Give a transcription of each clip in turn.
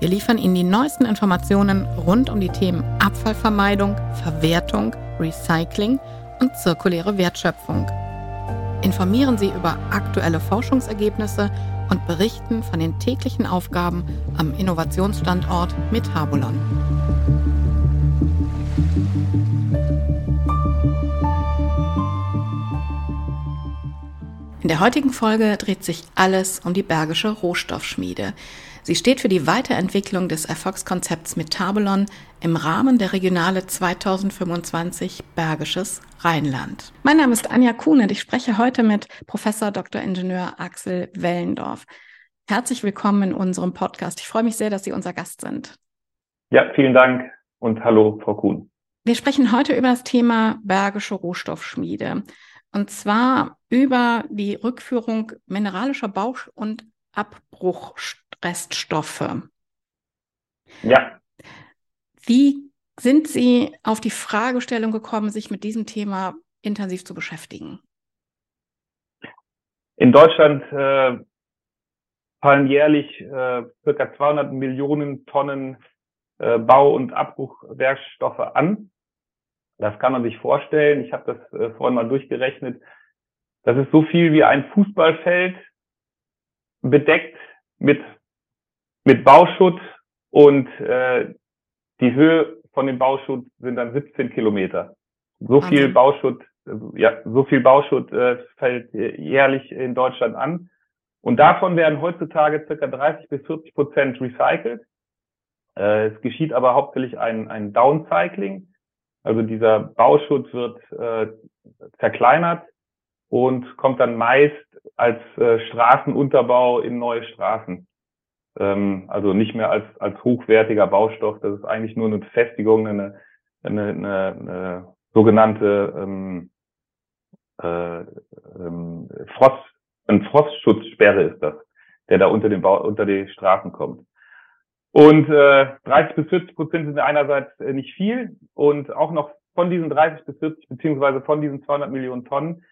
Wir liefern Ihnen die neuesten Informationen rund um die Themen Abfallvermeidung, Verwertung, Recycling und zirkuläre Wertschöpfung. Informieren Sie über aktuelle Forschungsergebnisse und berichten von den täglichen Aufgaben am Innovationsstandort Metabolon. In der heutigen Folge dreht sich alles um die Bergische Rohstoffschmiede. Sie steht für die Weiterentwicklung des Erfolgskonzepts Metabolon im Rahmen der Regionale 2025 Bergisches Rheinland. Mein Name ist Anja Kuhn und ich spreche heute mit Professor Dr. Ingenieur Axel Wellendorf. Herzlich willkommen in unserem Podcast. Ich freue mich sehr, dass Sie unser Gast sind. Ja, vielen Dank und hallo, Frau Kuhn. Wir sprechen heute über das Thema Bergische Rohstoffschmiede. Und zwar über die Rückführung mineralischer Bauch- und Abbruchreststoffe. Ja. Wie sind Sie auf die Fragestellung gekommen, sich mit diesem Thema intensiv zu beschäftigen? In Deutschland äh, fallen jährlich äh, circa 200 Millionen Tonnen äh, Bau- und Abbruchwerkstoffe an. Das kann man sich vorstellen. Ich habe das äh, vorhin mal durchgerechnet. Das ist so viel wie ein Fußballfeld bedeckt mit, mit Bauschutt und äh, die Höhe von dem Bauschutt sind dann 17 Kilometer. So viel Bauschutt, ja, so viel Bauschutt äh, fällt jährlich in Deutschland an. Und davon werden heutzutage circa 30 bis 40 Prozent recycelt. Äh, es geschieht aber hauptsächlich ein, ein Downcycling. Also dieser Bauschutt wird äh, zerkleinert und kommt dann meist als äh, Straßenunterbau in neue Straßen. Ähm, also nicht mehr als, als hochwertiger Baustoff. Das ist eigentlich nur eine Befestigung, eine, eine, eine, eine sogenannte ähm, äh, ähm, Frost, ein Frostschutzsperre ist das, der da unter den Bau, unter die Straßen kommt. Und äh, 30 bis 40 Prozent sind einerseits äh, nicht viel und auch noch von diesen 30 bis 40 beziehungsweise von diesen 200 Millionen Tonnen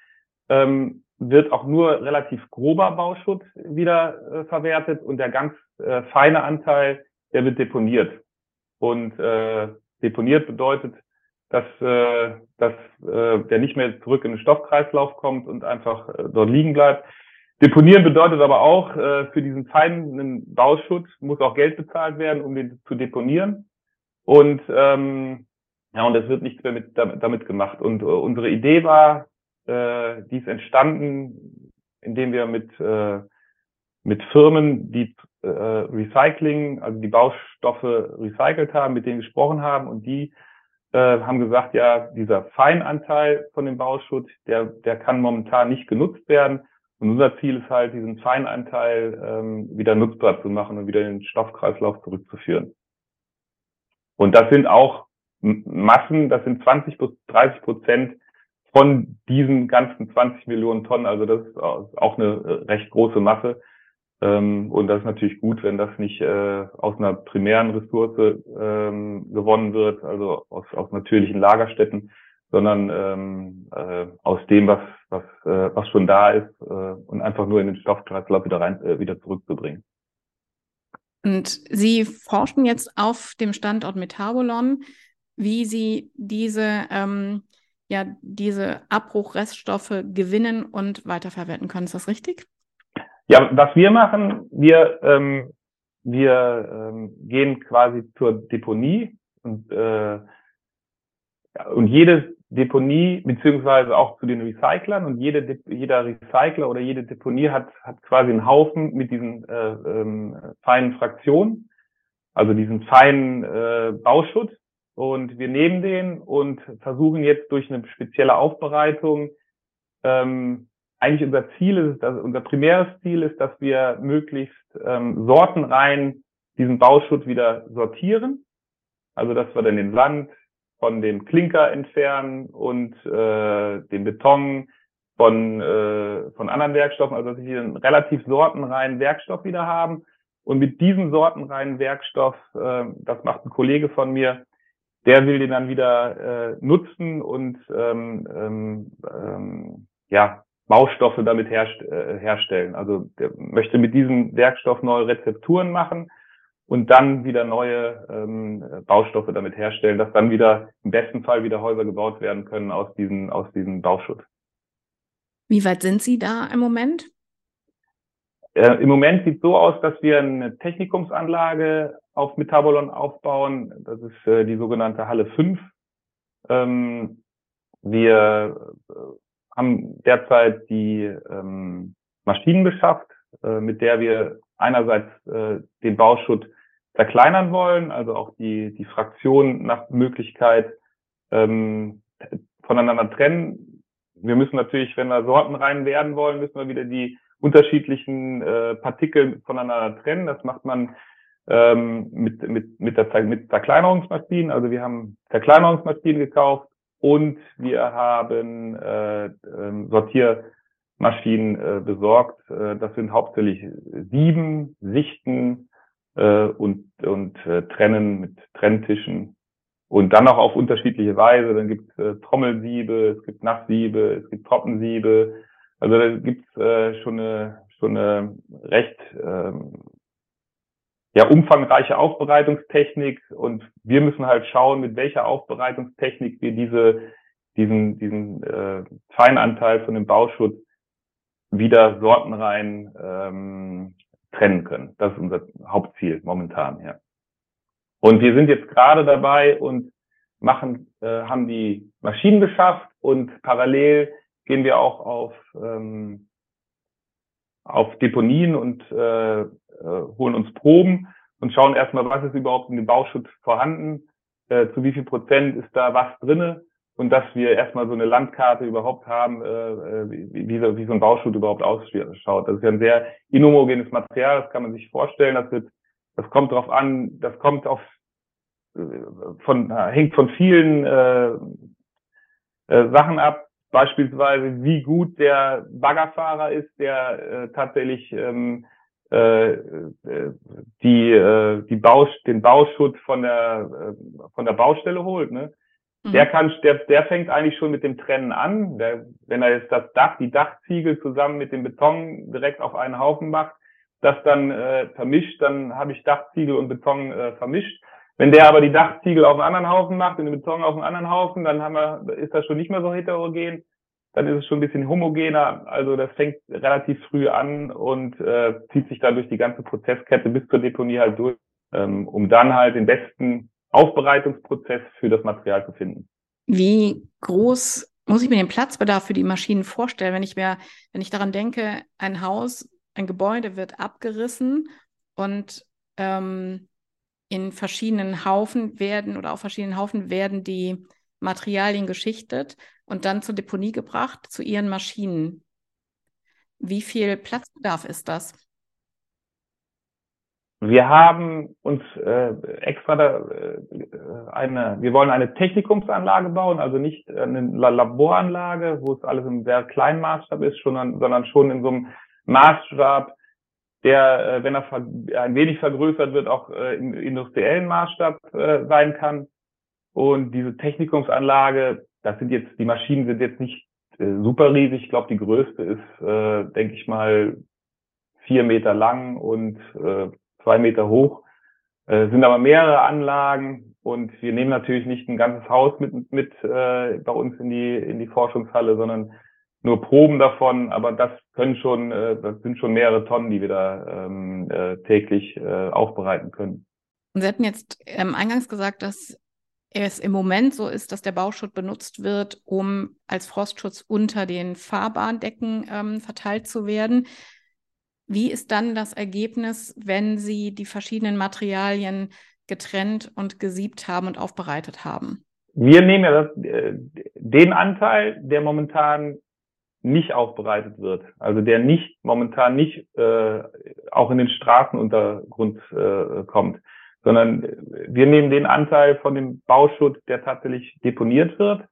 ähm, wird auch nur relativ grober Bauschutt wieder äh, verwertet und der ganz äh, feine Anteil, der wird deponiert. Und äh, deponiert bedeutet, dass, äh, dass äh, der nicht mehr zurück in den Stoffkreislauf kommt und einfach äh, dort liegen bleibt. Deponieren bedeutet aber auch, äh, für diesen feinen Bauschutt muss auch Geld bezahlt werden, um den zu deponieren. Und ähm, ja, und es wird nichts mehr mit, damit, gemacht. Und äh, unsere Idee war, äh, die ist entstanden, indem wir mit, äh, mit Firmen, die äh, Recycling, also die Baustoffe recycelt haben, mit denen gesprochen haben und die äh, haben gesagt, ja, dieser Feinanteil von dem Bauschutt, der, der kann momentan nicht genutzt werden. Und unser Ziel ist halt, diesen Feinanteil ähm, wieder nutzbar zu machen und wieder in den Stoffkreislauf zurückzuführen. Und das sind auch Massen, das sind 20 bis 30 Prozent von diesen ganzen 20 Millionen Tonnen. Also das ist auch eine recht große Masse. Ähm, und das ist natürlich gut, wenn das nicht äh, aus einer primären Ressource ähm, gewonnen wird, also aus, aus natürlichen Lagerstätten, sondern ähm, äh, aus dem, was, was, äh, was schon da ist äh, und einfach nur in den Stoffkreislauf wieder rein, äh, wieder zurückzubringen. Und Sie forschen jetzt auf dem Standort Metabolon, wie Sie diese ähm, ja diese Abbruchreststoffe gewinnen und weiterverwerten können. Ist das richtig? Ja, was wir machen, wir, ähm, wir ähm, gehen quasi zur Deponie und, äh, und jede Deponie beziehungsweise auch zu den Recyclern und jede, jeder Recycler oder jede Deponie hat, hat quasi einen Haufen mit diesen äh, ähm, feinen Fraktionen, also diesen feinen äh, Bauschutt und wir nehmen den und versuchen jetzt durch eine spezielle Aufbereitung, ähm, eigentlich unser Ziel ist, dass, unser primäres Ziel ist, dass wir möglichst ähm, sortenrein diesen Bauschutt wieder sortieren. Also dass wir dann den Land, von dem Klinker entfernen und äh, den Beton von, äh, von anderen Werkstoffen, also dass wir einen relativ sortenreinen Werkstoff wieder haben. Und mit diesem sortenreinen Werkstoff, äh, das macht ein Kollege von mir, der will den dann wieder äh, nutzen und ähm, ähm, ähm, ja, Baustoffe damit herst äh, herstellen. Also der möchte mit diesem Werkstoff neue Rezepturen machen und dann wieder neue ähm, Baustoffe damit herstellen, dass dann wieder im besten Fall wieder Häuser gebaut werden können aus diesem aus diesem Bauschutt. Wie weit sind Sie da im Moment? Äh, Im Moment sieht so aus, dass wir eine Technikumsanlage auf Metabolon aufbauen. Das ist äh, die sogenannte Halle 5. Ähm, wir äh, haben derzeit die ähm, Maschinen beschafft, äh, mit der wir einerseits äh, den Bauschutt verkleinern wollen, also auch die, die Fraktion nach Möglichkeit ähm, voneinander trennen. Wir müssen natürlich, wenn wir sortenrein werden wollen, müssen wir wieder die unterschiedlichen äh, Partikel voneinander trennen. Das macht man ähm, mit, mit, mit, der, mit Verkleinerungsmaschinen. Also wir haben Verkleinerungsmaschinen gekauft und wir haben äh, äh, Sortiermaschinen äh, besorgt. Äh, das sind hauptsächlich Sieben, Sichten äh, und, und äh, Trennen mit Trenntischen. Und dann auch auf unterschiedliche Weise. Dann gibt es äh, Trommelsiebe, es gibt Nasssiebe, es gibt Trockensiebe. Also da gibt es äh, schon eine schon eine recht ähm, ja, umfangreiche Aufbereitungstechnik und wir müssen halt schauen, mit welcher Aufbereitungstechnik wir diese, diesen, diesen äh, Feinanteil von dem Bauschutz wieder sortenrein ähm, trennen können. Das ist unser Hauptziel momentan, ja. Und wir sind jetzt gerade dabei und machen, äh, haben die Maschinen beschafft und parallel gehen wir auch auf, ähm, auf Deponien und äh, äh, holen uns Proben und schauen erstmal, was ist überhaupt in dem Bauschutz vorhanden, äh, zu wie viel Prozent ist da was drinne und dass wir erstmal so eine Landkarte überhaupt haben, äh, äh wie, wie, so, wie so ein Bauschutt überhaupt ausschaut. Das ist ja ein sehr inhomogenes Material, das kann man sich vorstellen. Das wird, das kommt drauf an, das kommt auf äh, von hängt von vielen äh, äh, Sachen ab, beispielsweise wie gut der Baggerfahrer ist, der äh, tatsächlich ähm, äh, äh, die, äh, die Baus den Bauschutt von der, äh, von der Baustelle holt, ne? Mhm. Der kann, der, der fängt eigentlich schon mit dem Trennen an. Der, wenn er jetzt das Dach, die Dachziegel zusammen mit dem Beton direkt auf einen Haufen macht, das dann äh, vermischt, dann habe ich Dachziegel und Beton äh, vermischt. Wenn der aber die Dachziegel auf einen anderen Haufen macht und den Beton auf einen anderen Haufen, dann haben wir, ist das schon nicht mehr so heterogen dann ist es schon ein bisschen homogener. Also das fängt relativ früh an und äh, zieht sich dann durch die ganze Prozesskette bis zur Deponie halt durch, ähm, um dann halt den besten Aufbereitungsprozess für das Material zu finden. Wie groß muss ich mir den Platzbedarf für die Maschinen vorstellen, wenn ich mir, wenn ich daran denke, ein Haus, ein Gebäude wird abgerissen und ähm, in verschiedenen Haufen werden oder auf verschiedenen Haufen werden die Materialien geschichtet und dann zur Deponie gebracht, zu ihren Maschinen. Wie viel Platzbedarf ist das? Wir haben uns äh, extra da, äh, eine, wir wollen eine Technikumsanlage bauen, also nicht eine Laboranlage, wo es alles im sehr kleinen Maßstab ist, sondern, sondern schon in so einem Maßstab, der, äh, wenn er ein wenig vergrößert wird, auch äh, im industriellen Maßstab äh, sein kann. Und diese Technikumsanlage, das sind jetzt, die Maschinen sind jetzt nicht äh, super riesig. Ich glaube, die größte ist, äh, denke ich mal, vier Meter lang und äh, zwei Meter hoch. Äh, sind aber mehrere Anlagen und wir nehmen natürlich nicht ein ganzes Haus mit, mit äh, bei uns in die, in die Forschungshalle, sondern nur Proben davon, aber das können schon, äh, das sind schon mehrere Tonnen, die wir da ähm, äh, täglich äh, aufbereiten können. Und Sie hatten jetzt ähm, eingangs gesagt, dass es im Moment so ist, dass der Bauschutt benutzt wird, um als Frostschutz unter den Fahrbahndecken ähm, verteilt zu werden. Wie ist dann das Ergebnis, wenn Sie die verschiedenen Materialien getrennt und gesiebt haben und aufbereitet haben? Wir nehmen ja das, äh, den Anteil, der momentan nicht aufbereitet wird, also der nicht momentan nicht äh, auch in den Straßenuntergrund äh, kommt sondern wir nehmen den Anteil von dem Bauschutt, der tatsächlich deponiert wird.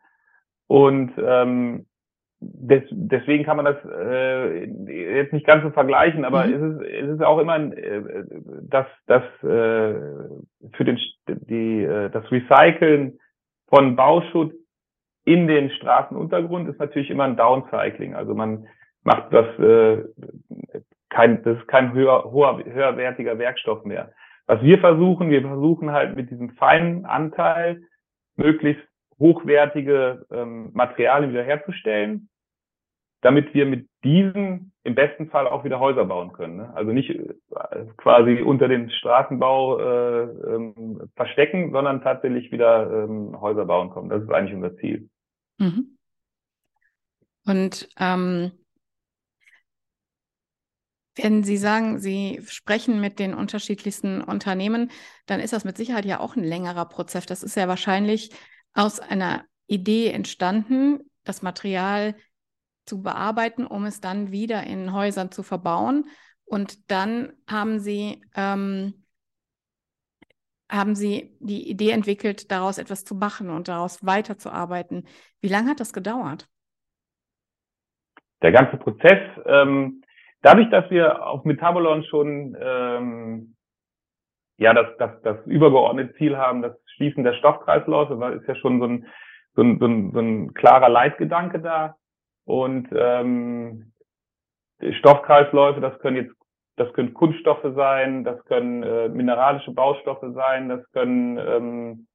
Und ähm, des, deswegen kann man das äh, jetzt nicht ganz so vergleichen, aber mhm. es, ist, es ist auch immer äh, das, das äh, für den die, äh, das Recyceln von Bauschutt in den Straßenuntergrund ist natürlich immer ein Downcycling. Also man macht das äh, kein, das ist kein höher, hoher, höherwertiger Werkstoff mehr. Was wir versuchen, wir versuchen halt mit diesem feinen Anteil möglichst hochwertige ähm, Materialien wiederherzustellen, damit wir mit diesen im besten Fall auch wieder Häuser bauen können. Ne? Also nicht äh, quasi unter den Straßenbau äh, ähm, verstecken, sondern tatsächlich wieder ähm, Häuser bauen können. Das ist eigentlich unser Ziel. Mhm. Und ähm, wenn Sie sagen, Sie sprechen mit den unterschiedlichsten Unternehmen, dann ist das mit Sicherheit ja auch ein längerer Prozess. Das ist ja wahrscheinlich aus einer Idee entstanden, das Material zu bearbeiten, um es dann wieder in Häusern zu verbauen. Und dann haben Sie, ähm, haben Sie die Idee entwickelt, daraus etwas zu machen und daraus weiterzuarbeiten. Wie lange hat das gedauert? Der ganze Prozess, ähm, dadurch, dass wir auf Metabolon schon ähm, ja das, das, das übergeordnete Ziel haben, das Schließen der Stoffkreisläufe, weil ist ja schon so ein, so ein, so ein, so ein klarer Leitgedanke da. Und ähm, Stoffkreisläufe, das können jetzt, das können Kunststoffe sein, das können äh, mineralische Baustoffe sein, das können, ähm,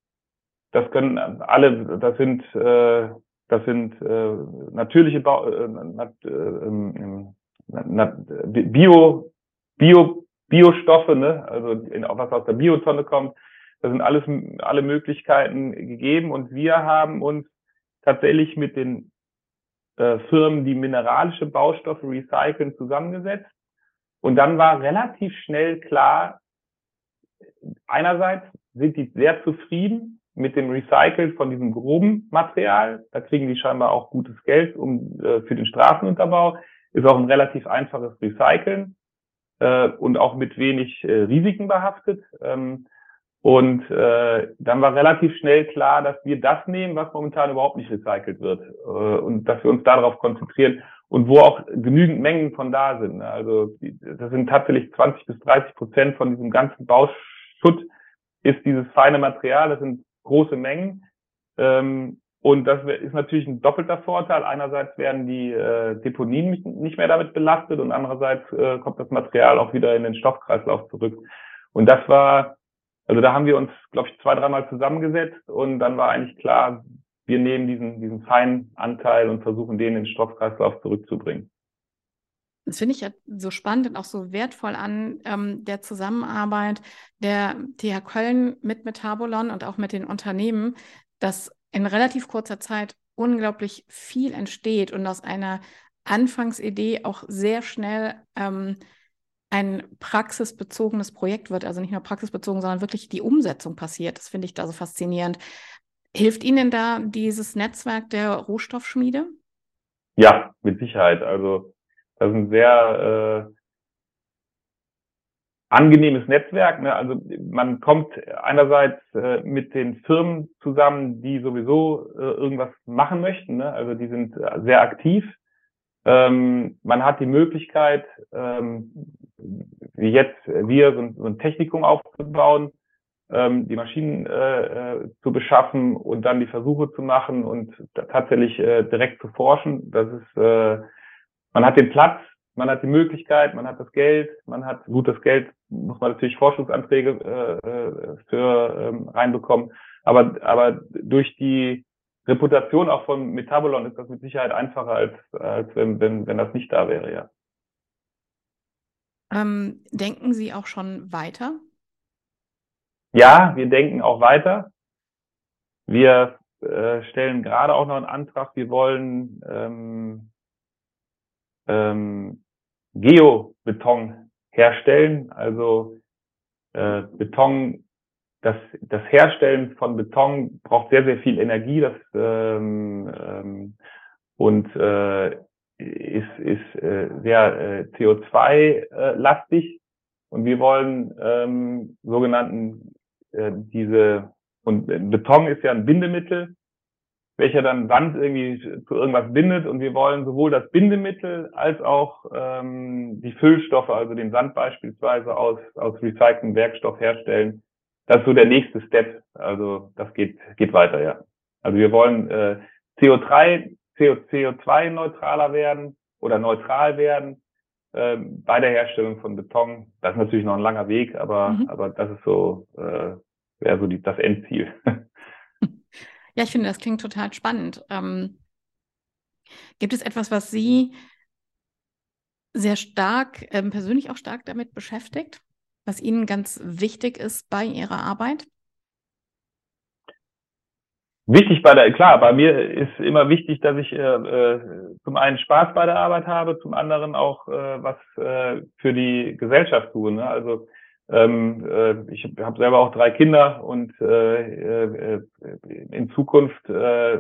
das können alle, das sind, äh, das sind äh, natürliche Bau, äh, nat, äh, ähm, nat, Bio, Bio, Biostoffe, ne? also in, was aus der Biotonne kommt. Da sind alles alle Möglichkeiten gegeben und wir haben uns tatsächlich mit den äh, Firmen, die mineralische Baustoffe recyceln, zusammengesetzt. Und dann war relativ schnell klar, einerseits sind die sehr zufrieden mit dem Recyceln von diesem groben Material. Da kriegen die scheinbar auch gutes Geld um, äh, für den Straßenunterbau. Ist auch ein relativ einfaches Recyceln äh, und auch mit wenig äh, Risiken behaftet. Ähm, und äh, dann war relativ schnell klar, dass wir das nehmen, was momentan überhaupt nicht recycelt wird äh, und dass wir uns darauf konzentrieren und wo auch genügend Mengen von da sind. Ne? Also das sind tatsächlich 20 bis 30 Prozent von diesem ganzen Bauschutt ist dieses feine Material, das sind große Mengen. Ähm, und das ist natürlich ein doppelter Vorteil. Einerseits werden die äh, Deponien nicht mehr damit belastet und andererseits äh, kommt das Material auch wieder in den Stoffkreislauf zurück. Und das war also da haben wir uns, glaube ich, zwei, dreimal zusammengesetzt und dann war eigentlich klar, wir nehmen diesen, diesen feinen Anteil und versuchen, den in den Stoffkreislauf zurückzubringen. Das finde ich ja so spannend und auch so wertvoll an ähm, der Zusammenarbeit der TH Köln mit Metabolon und auch mit den Unternehmen, dass in relativ kurzer Zeit unglaublich viel entsteht und aus einer Anfangsidee auch sehr schnell ähm, ein praxisbezogenes Projekt wird, also nicht nur praxisbezogen, sondern wirklich die Umsetzung passiert. Das finde ich da so faszinierend. Hilft Ihnen da dieses Netzwerk der Rohstoffschmiede? Ja, mit Sicherheit. Also das ist ein sehr äh, angenehmes Netzwerk. Ne? Also man kommt einerseits äh, mit den Firmen zusammen, die sowieso äh, irgendwas machen möchten. Ne? Also die sind äh, sehr aktiv. Ähm, man hat die Möglichkeit, ähm, wie jetzt wir, so ein, so ein Technikum aufzubauen, ähm, die Maschinen äh, äh, zu beschaffen und dann die Versuche zu machen und tatsächlich äh, direkt zu forschen. Das ist, äh, man hat den Platz, man hat die Möglichkeit, man hat das Geld, man hat gut das Geld, muss man natürlich Forschungsanträge äh, äh für ähm, reinbekommen. Aber, aber durch die Reputation auch von Metabolon ist das mit Sicherheit einfacher, als, als wenn, wenn, wenn das nicht da wäre, ja. Ähm, denken Sie auch schon weiter? Ja, wir denken auch weiter. Wir äh, stellen gerade auch noch einen Antrag. Wir wollen ähm, ähm, Geobeton herstellen, also äh, Beton das, das Herstellen von Beton braucht sehr, sehr viel Energie das, ähm, ähm, und äh, ist, ist äh, sehr äh, CO2-lastig. Äh, und wir wollen ähm, sogenannten äh, diese, und Beton ist ja ein Bindemittel, welcher dann Sand irgendwie zu irgendwas bindet und wir wollen sowohl das Bindemittel als auch ähm, die Füllstoffe, also den Sand beispielsweise aus, aus recyceltem Werkstoff herstellen. Das ist so der nächste Step. Also das geht, geht weiter, ja. Also wir wollen äh, CO3, CO, CO2-neutraler werden oder neutral werden äh, bei der Herstellung von Beton. Das ist natürlich noch ein langer Weg, aber, mhm. aber das ist so, äh, wäre so die, das Endziel. Ja, ich finde, das klingt total spannend. Ähm, gibt es etwas, was Sie sehr stark, ähm, persönlich auch stark damit beschäftigt, was Ihnen ganz wichtig ist bei Ihrer Arbeit? Wichtig bei der, klar, bei mir ist immer wichtig, dass ich äh, äh, zum einen Spaß bei der Arbeit habe, zum anderen auch äh, was äh, für die Gesellschaft tue. Ne? Also ähm, äh, ich habe selber auch drei Kinder und äh, äh, in Zukunft äh,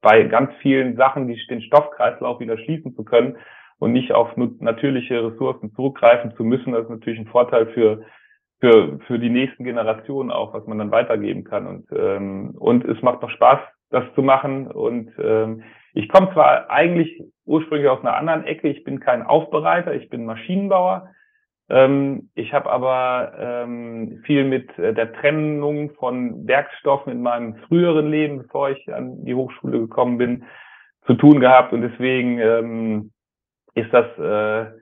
bei ganz vielen Sachen die, den Stoffkreislauf wieder schließen zu können und nicht auf natürliche Ressourcen zurückgreifen zu müssen. Das ist natürlich ein Vorteil für für für die nächsten Generationen auch, was man dann weitergeben kann. Und ähm, und es macht noch Spaß, das zu machen. Und ähm, ich komme zwar eigentlich ursprünglich aus einer anderen Ecke. Ich bin kein Aufbereiter, ich bin Maschinenbauer. Ähm, ich habe aber ähm, viel mit äh, der Trennung von Werkstoffen in meinem früheren Leben, bevor ich an die Hochschule gekommen bin, zu tun gehabt und deswegen ähm, ist das äh,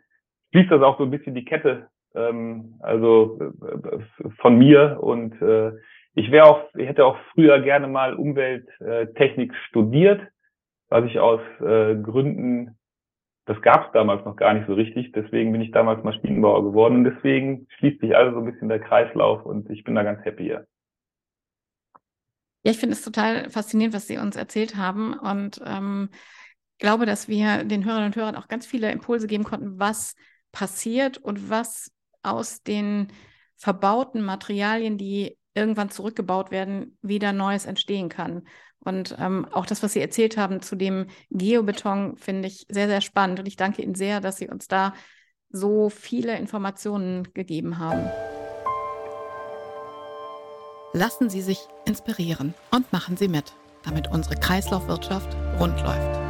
schließt das auch so ein bisschen die Kette, ähm, also äh, von mir und äh, ich wäre auch, ich hätte auch früher gerne mal Umwelttechnik studiert, was ich aus äh, Gründen das gab es damals noch gar nicht so richtig. Deswegen bin ich damals Maschinenbauer geworden. Und deswegen schließt sich also so ein bisschen der Kreislauf und ich bin da ganz happy hier. Ja, ich finde es total faszinierend, was Sie uns erzählt haben und ähm, glaube, dass wir den Hörerinnen und Hörern auch ganz viele Impulse geben konnten, was passiert und was aus den verbauten Materialien, die irgendwann zurückgebaut werden, wieder Neues entstehen kann. Und ähm, auch das, was Sie erzählt haben zu dem Geobeton, finde ich sehr, sehr spannend. Und ich danke Ihnen sehr, dass Sie uns da so viele Informationen gegeben haben. Lassen Sie sich inspirieren und machen Sie mit, damit unsere Kreislaufwirtschaft rund läuft.